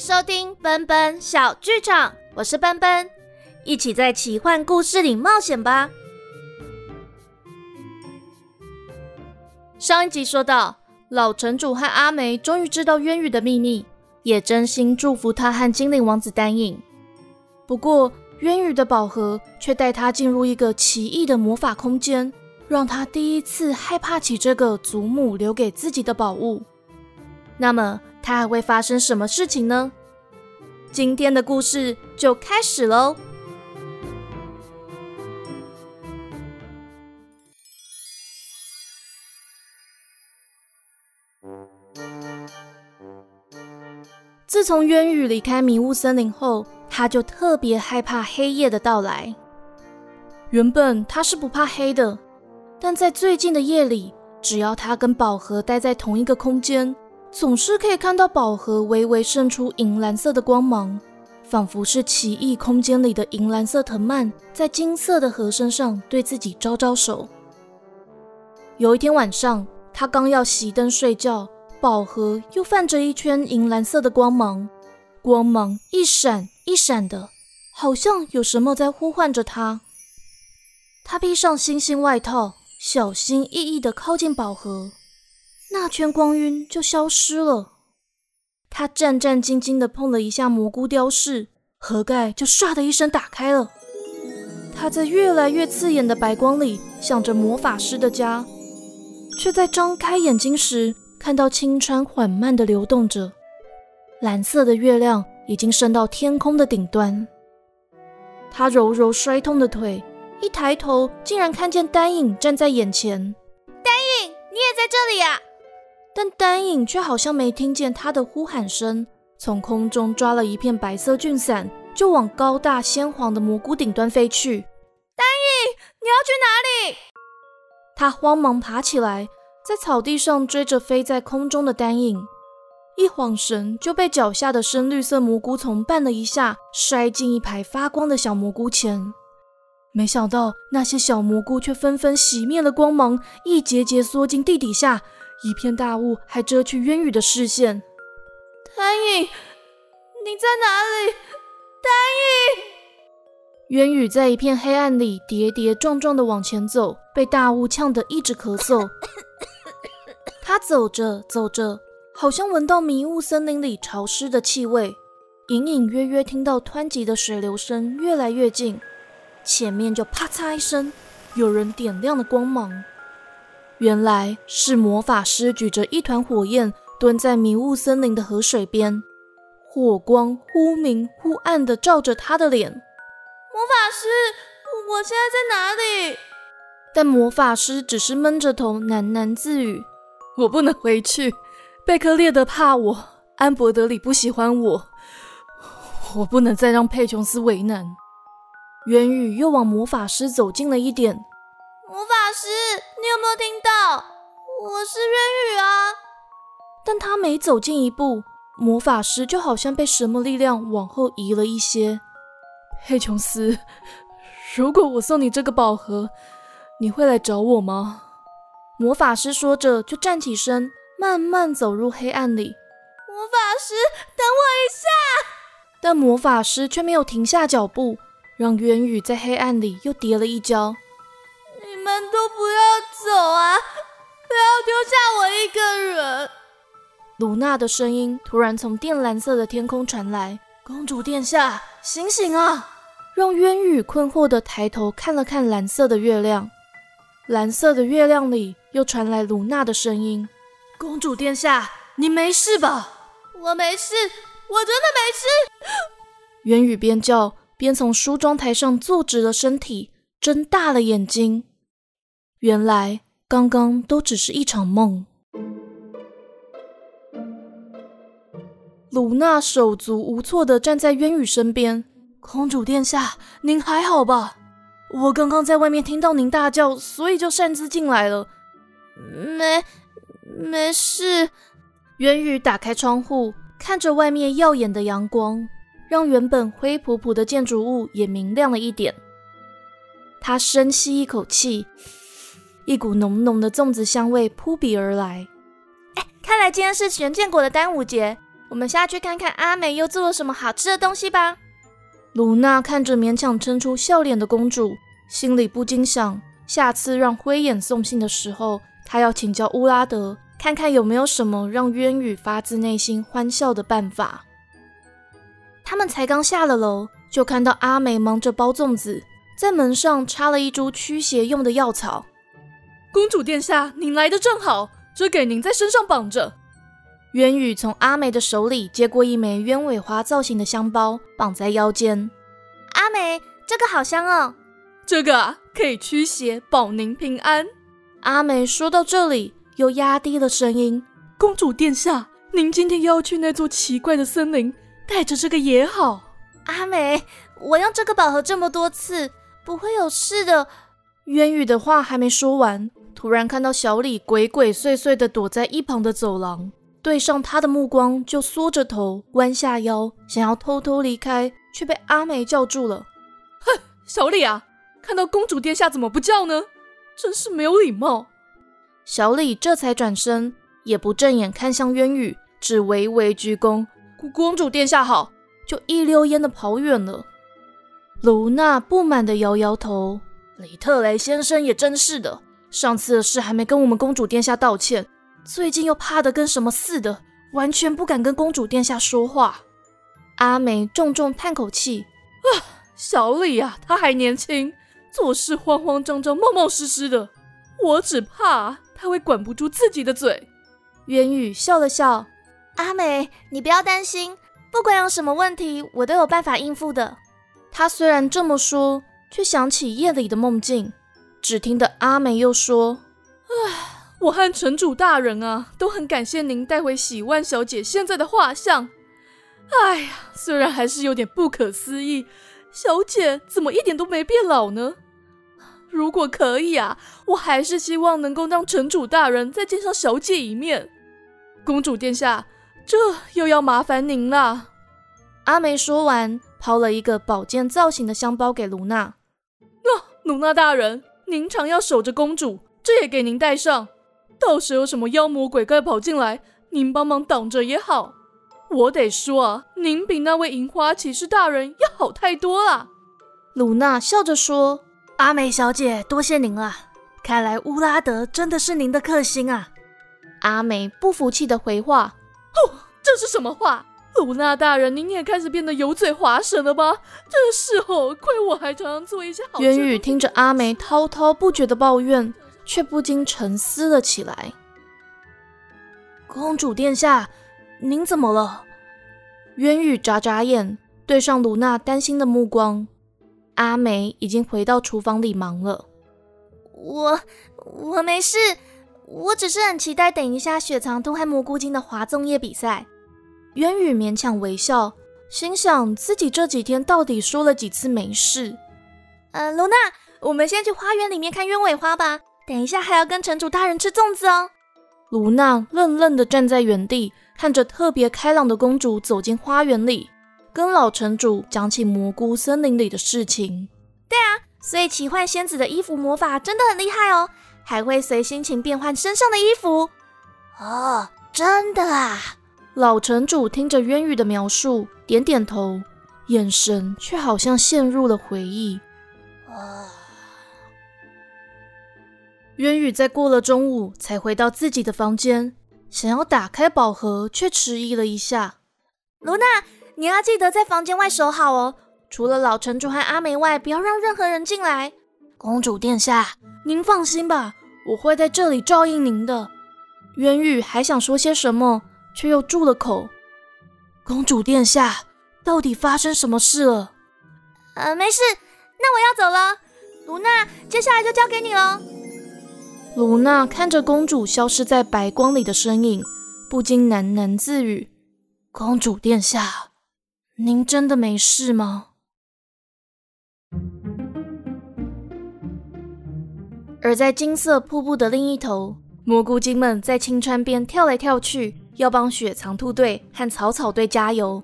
收听奔奔小剧场，我是奔奔，一起在奇幻故事里冒险吧。上一集说到，老城主和阿梅终于知道渊羽的秘密，也真心祝福他和精灵王子丹影。不过，渊羽的宝盒却带他进入一个奇异的魔法空间，让他第一次害怕起这个祖母留给自己的宝物。那么，他还会发生什么事情呢？今天的故事就开始喽。自从渊羽离开迷雾森林后，他就特别害怕黑夜的到来。原本他是不怕黑的，但在最近的夜里，只要他跟宝盒待在同一个空间。总是可以看到宝盒微微渗出银蓝色的光芒，仿佛是奇异空间里的银蓝色藤蔓在金色的盒身上对自己招招手。有一天晚上，他刚要熄灯睡觉，宝盒又泛着一圈银蓝色的光芒，光芒一闪一闪的，好像有什么在呼唤着他。他披上星星外套，小心翼翼地靠近宝盒。那圈光晕就消失了。他战战兢兢地碰了一下蘑菇雕饰，盒盖就唰的一声打开了。他在越来越刺眼的白光里想着魔法师的家，却在张开眼睛时看到青川缓慢地流动着，蓝色的月亮已经升到天空的顶端。他揉揉摔痛的腿，一抬头竟然看见丹影站在眼前。丹影，你也在这里呀？但丹影却好像没听见他的呼喊声，从空中抓了一片白色菌伞，就往高大鲜黄的蘑菇顶端飞去。丹影，你要去哪里？他慌忙爬起来，在草地上追着飞在空中的丹影，一晃神就被脚下的深绿色蘑菇丛绊了一下，摔进一排发光的小蘑菇前。没想到那些小蘑菇却纷纷熄灭了光芒，一节节缩进地底下。一片大雾还遮去渊羽的视线。丹影，你在哪里？丹影，渊羽在一片黑暗里跌跌撞撞的往前走，被大雾呛得一直咳嗽。他走着走着，好像闻到迷雾森林里潮湿的气味，隐隐约约听到湍急的水流声越来越近，前面就啪嚓一声，有人点亮了光芒。原来是魔法师举着一团火焰，蹲在迷雾森林的河水边，火光忽明忽暗的照着他的脸。魔法师，我现在在哪里？但魔法师只是闷着头喃喃自语：“我不能回去，贝克列德怕我，安伯德里不喜欢我，我不能再让佩琼斯为难。”元宇又往魔法师走近了一点。魔法师，你有没有听到？我是渊羽啊！但他每走近一步，魔法师就好像被什么力量往后移了一些。黑琼斯，如果我送你这个宝盒，你会来找我吗？魔法师说着，就站起身，慢慢走入黑暗里。魔法师，等我一下！但魔法师却没有停下脚步，让渊羽在黑暗里又跌了一跤。你们都不要走啊！不要丢下我一个人！鲁娜的声音突然从靛蓝色的天空传来：“公主殿下，醒醒啊！”让渊羽困惑的抬头看了看蓝色的月亮。蓝色的月亮里又传来鲁娜的声音：“公主殿下，你没事吧？”“我没事，我真的没事。”渊羽边叫边从梳妆台上坐直了身体，睁大了眼睛。原来刚刚都只是一场梦。鲁娜手足无措地站在渊羽身边。公主殿下，您还好吧？我刚刚在外面听到您大叫，所以就擅自进来了。没，没事。渊羽打开窗户，看着外面耀眼的阳光，让原本灰扑扑的建筑物也明亮了一点。他深吸一口气。一股浓浓的粽子香味扑鼻而来。哎，看来今天是玄剑国的端午节，我们下去看看阿美又做了什么好吃的东西吧。卢娜看着勉强撑出笑脸的公主，心里不禁想：下次让灰眼送信的时候，她要请教乌拉德，看看有没有什么让渊羽发自内心欢笑的办法。他们才刚下了楼，就看到阿美忙着包粽子，在门上插了一株驱邪用的药草。公主殿下，您来的正好，这给您在身上绑着。渊羽从阿美的手里接过一枚鸢尾花造型的香包，绑在腰间。阿美，这个好香哦！这个啊，可以驱邪，保您平安。阿美说到这里，又压低了声音：“公主殿下，您今天要去那座奇怪的森林，带着这个也好。”阿美，我用这个宝盒这么多次，不会有事的。渊羽的话还没说完，突然看到小李鬼鬼祟祟地躲在一旁的走廊。对上他的目光，就缩着头，弯下腰，想要偷偷离开，却被阿梅叫住了。哼，小李啊，看到公主殿下怎么不叫呢？真是没有礼貌。小李这才转身，也不正眼看向渊羽，只微微鞠躬：“公主殿下好。”就一溜烟的跑远了。卢娜不满的摇摇头：“李特雷先生也真是的，上次的事还没跟我们公主殿下道歉。”最近又怕的跟什么似的，完全不敢跟公主殿下说话。阿梅重重叹口气：“啊，小李啊，他还年轻，做事慌慌张张、冒冒失失的。我只怕他会管不住自己的嘴。”渊羽笑了笑：“阿美，你不要担心，不管有什么问题，我都有办法应付的。”他虽然这么说，却想起夜里的梦境。只听得阿美又说：“唉。”我和城主大人啊，都很感谢您带回喜万小姐现在的画像。哎呀，虽然还是有点不可思议，小姐怎么一点都没变老呢？如果可以啊，我还是希望能够让城主大人再见上小姐一面。公主殿下，这又要麻烦您了。阿梅说完，抛了一个宝剑造型的香包给卢娜。那卢娜大人，您常要守着公主，这也给您带上。到时有什么妖魔鬼怪跑进来，您帮忙挡着也好。我得说啊，您比那位银花骑士大人要好太多了。鲁娜笑着说：“阿美小姐，多谢您了。看来乌拉德真的是您的克星啊。”阿美不服气的回话：“哦，这是什么话？鲁娜大人，您也开始变得油嘴滑舌了吗？真是哦，亏我还常常做一些好。”渊宇听着阿梅滔滔不绝的抱怨。却不禁沉思了起来。公主殿下，您怎么了？渊羽眨眨眼，对上卢娜担心的目光。阿梅已经回到厨房里忙了。我我没事，我只是很期待等一下雪藏兔和蘑菇精的滑粽叶比赛。渊羽勉强微笑，心想自己这几天到底说了几次没事。呃，卢娜，我们先去花园里面看鸢尾花吧。等一下还要跟城主大人吃粽子哦。卢娜愣愣地站在原地，看着特别开朗的公主走进花园里，跟老城主讲起蘑菇森林里的事情。对啊，所以奇幻仙子的衣服魔法真的很厉害哦，还会随心情变换身上的衣服。哦，真的啊！老城主听着渊羽的描述，点点头，眼神却好像陷入了回忆。啊。渊羽在过了中午才回到自己的房间，想要打开宝盒，却迟疑了一下。卢娜，你要记得在房间外守好哦，除了老城主和阿梅外，不要让任何人进来。公主殿下，您放心吧，我会在这里照应您的。渊羽还想说些什么，却又住了口。公主殿下，到底发生什么事了？呃，没事，那我要走了。卢娜，接下来就交给你了。卢娜看着公主消失在白光里的身影，不禁喃喃自语：“公主殿下，您真的没事吗？”而在金色瀑布的另一头，蘑菇精们在青川边跳来跳去，要帮雪藏兔队和草草队加油。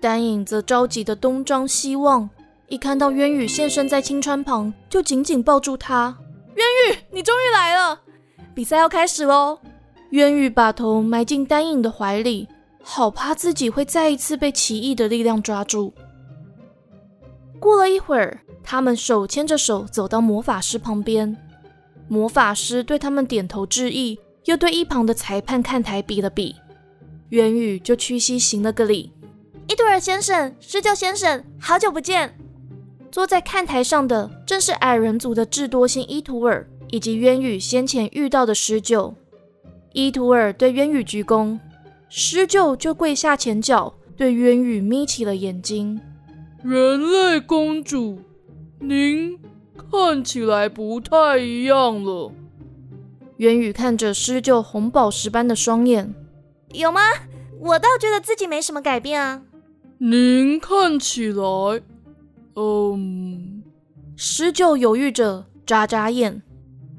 丹影则着急的东张西望，一看到渊羽现身在青川旁，就紧紧抱住他。渊羽，你终于来了！比赛要开始喽！渊羽把头埋进丹影的怀里，好怕自己会再一次被奇异的力量抓住。过了一会儿，他们手牵着手走到魔法师旁边，魔法师对他们点头致意，又对一旁的裁判看台比了比，渊宇就屈膝行了个礼。伊图尔先生，施救先生，好久不见。坐在看台上的正是矮人族的智多星伊图尔，以及渊宇先前遇到的施救。伊图尔对渊宇鞠躬，施救就跪下前脚，对渊宇眯起了眼睛。人类公主，您看起来不太一样了。渊宇看着施救红宝石般的双眼，有吗？我倒觉得自己没什么改变啊。您看起来，嗯，施救犹豫着，眨眨眼，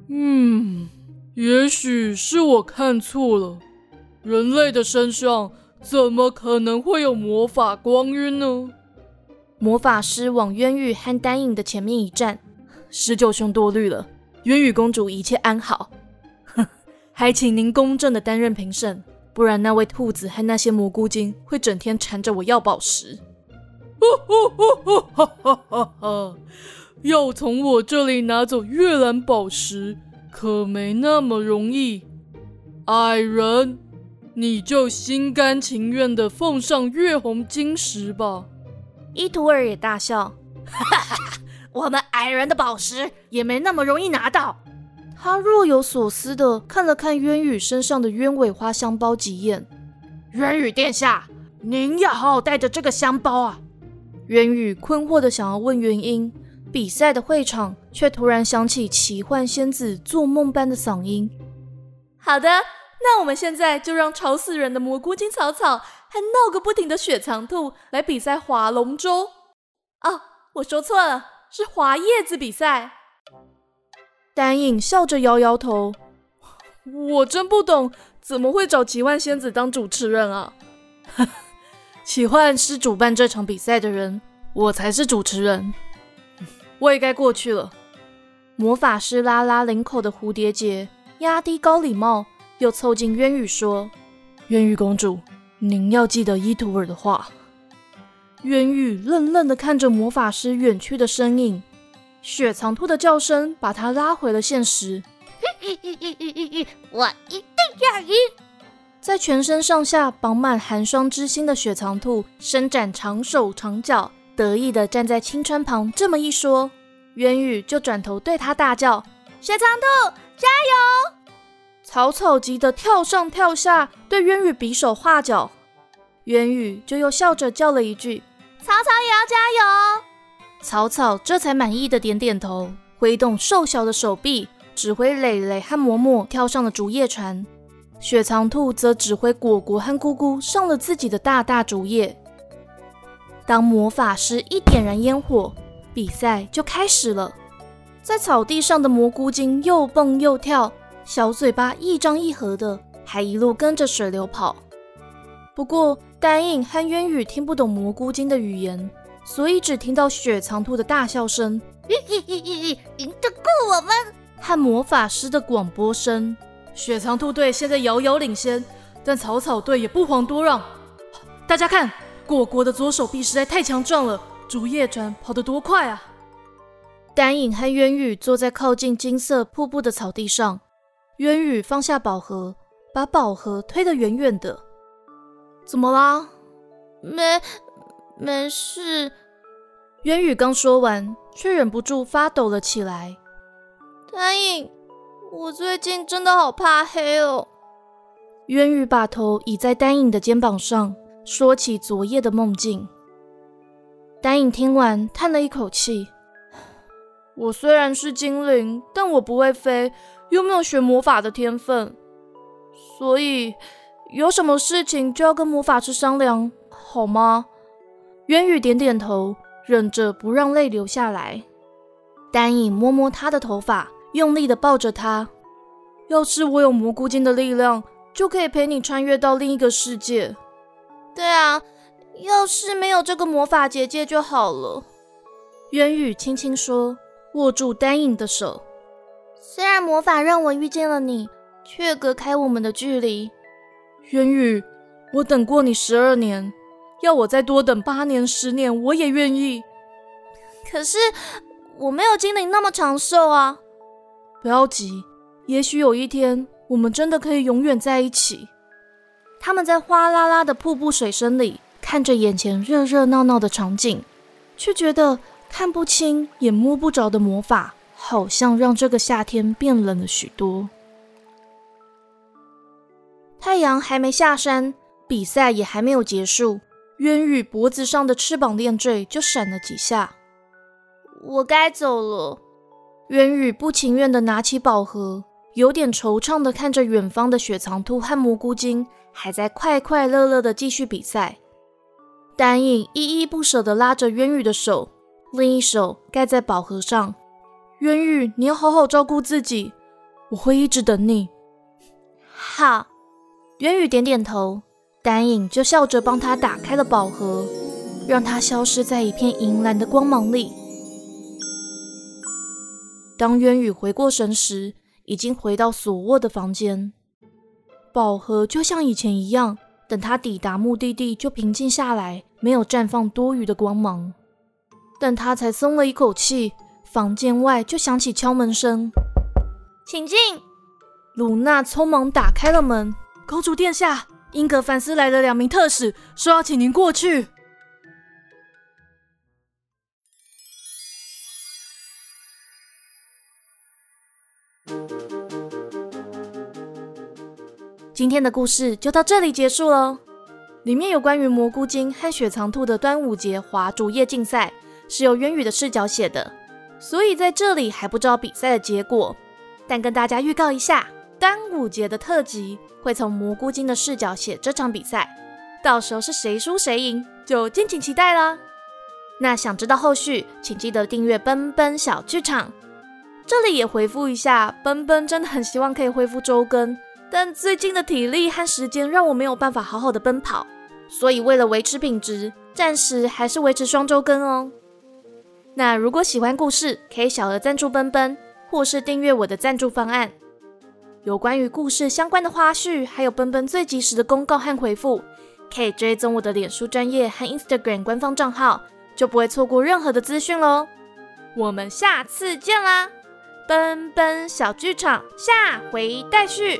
嗯，也许是我看错了。人类的身上怎么可能会有魔法光晕呢？魔法师往渊羽和丹影的前面一站，施救兄多虑了，渊羽公主一切安好。哼，还请您公正的担任评审。不然，那位兔子和那些蘑菇精会整天缠着我要宝石。哈哈哈哈哈！要从我这里拿走月蓝宝石，可没那么容易。矮人，你就心甘情愿的奉上月红晶石吧。伊图尔也大笑，哈哈哈！我们矮人的宝石也没那么容易拿到。他若有所思地看了看渊羽身上的鸢尾花香包几眼。渊羽殿下，您要好好带着这个香包啊！渊羽困惑地想要问原因，比赛的会场却突然响起奇幻仙子做梦般的嗓音：“好的，那我们现在就让吵死人的蘑菇精草草还闹个不停的雪藏兔来比赛划龙舟。哦，我说错了，是划叶子比赛。”丹影笑着摇摇头，我真不懂，怎么会找奇幻仙子当主持人啊？奇幻是主办这场比赛的人，我才是主持人。我也该过去了。魔法师拉拉领口的蝴蝶结，压低高礼帽，又凑近渊羽说：“渊羽公主，您要记得伊图尔的话。”渊羽愣愣地看着魔法师远去的身影。雪藏兔的叫声把他拉回了现实。我一定要赢！在全身上下绑满寒霜之心的雪藏兔伸展长手长脚，得意地站在青川旁。这么一说，渊羽就转头对他大叫：“雪藏兔，加油！”草草急得跳上跳下，对渊羽比手画脚。渊羽就又笑着叫了一句：“草草也要加油！”草草这才满意的点点头，挥动瘦小的手臂，指挥蕾蕾和嬷嬷跳上了竹叶船。雪藏兔则指挥果果和姑姑上了自己的大大竹叶。当魔法师一点燃烟火，比赛就开始了。在草地上的蘑菇精又蹦又跳，小嘴巴一张一合的，还一路跟着水流跑。不过，丹印和渊羽听不懂蘑菇精的语言。所以只听到雪藏兔的大笑声，赢得过我们和魔法师的广播声。雪藏兔队现在遥遥领先，但草草队也不遑多让。大家看，果果的左手臂实在太强壮了，竹叶船跑得多快啊！丹影和渊羽坐在靠近金色瀑布的草地上，渊羽放下宝盒，把宝盒推得远远的。怎么啦？没。没事，渊羽刚说完，却忍不住发抖了起来。丹影，我最近真的好怕黑哦。渊羽把头倚在丹影的肩膀上，说起昨夜的梦境。丹影听完，叹了一口气：“ 我虽然是精灵，但我不会飞，又没有学魔法的天分，所以有什么事情就要跟魔法师商量，好吗？”渊羽点点头，忍着不让泪流下来。丹影摸摸他的头发，用力的抱着他。要是我有蘑菇精的力量，就可以陪你穿越到另一个世界。对啊，要是没有这个魔法结界就好了。渊宇轻轻说，握住丹影的手。虽然魔法让我遇见了你，却隔开我们的距离。渊宇，我等过你十二年，要我再多等八年、十年，我也愿意。可是我没有精灵那么长寿啊！不要急，也许有一天，我们真的可以永远在一起。他们在哗啦啦的瀑布水声里，看着眼前热热闹闹的场景，却觉得看不清也摸不着的魔法，好像让这个夏天变冷了许多。太阳还没下山，比赛也还没有结束，渊羽脖子上的翅膀链坠就闪了几下。我该走了。渊羽不情愿地拿起宝盒，有点惆怅地看着远方的雪藏兔和蘑菇精，还在快快乐乐地继续比赛。丹影依依不舍地拉着渊羽的手，另一手盖在宝盒上。渊羽，你要好好照顾自己，我会一直等你。好。渊羽点点头，丹影就笑着帮他打开了宝盒，让他消失在一片银蓝的光芒里。当渊宇回过神时，已经回到索沃的房间。宝盒就像以前一样，等他抵达目的地就平静下来，没有绽放多余的光芒。但他才松了一口气，房间外就响起敲门声：“请进。”鲁娜匆忙打开了门。公主殿下，英格凡斯来了两名特使，说要请您过去。今天的故事就到这里结束喽。里面有关于蘑菇精和雪藏兔的端午节划竹叶竞赛，是由渊羽的视角写的，所以在这里还不知道比赛的结果，但跟大家预告一下。端午节的特辑会从蘑菇精的视角写这场比赛，到时候是谁输谁赢，就敬请期待啦。那想知道后续，请记得订阅奔奔小剧场。这里也回复一下，奔奔真的很希望可以恢复周更，但最近的体力和时间让我没有办法好好的奔跑，所以为了维持品质，暂时还是维持双周更哦。那如果喜欢故事，可以小额赞助奔奔，或是订阅我的赞助方案。有关于故事相关的花絮，还有奔奔最及时的公告和回复，可以追踪我的脸书专业和 Instagram 官方账号，就不会错过任何的资讯喽。我们下次见啦！奔奔小剧场下回待续。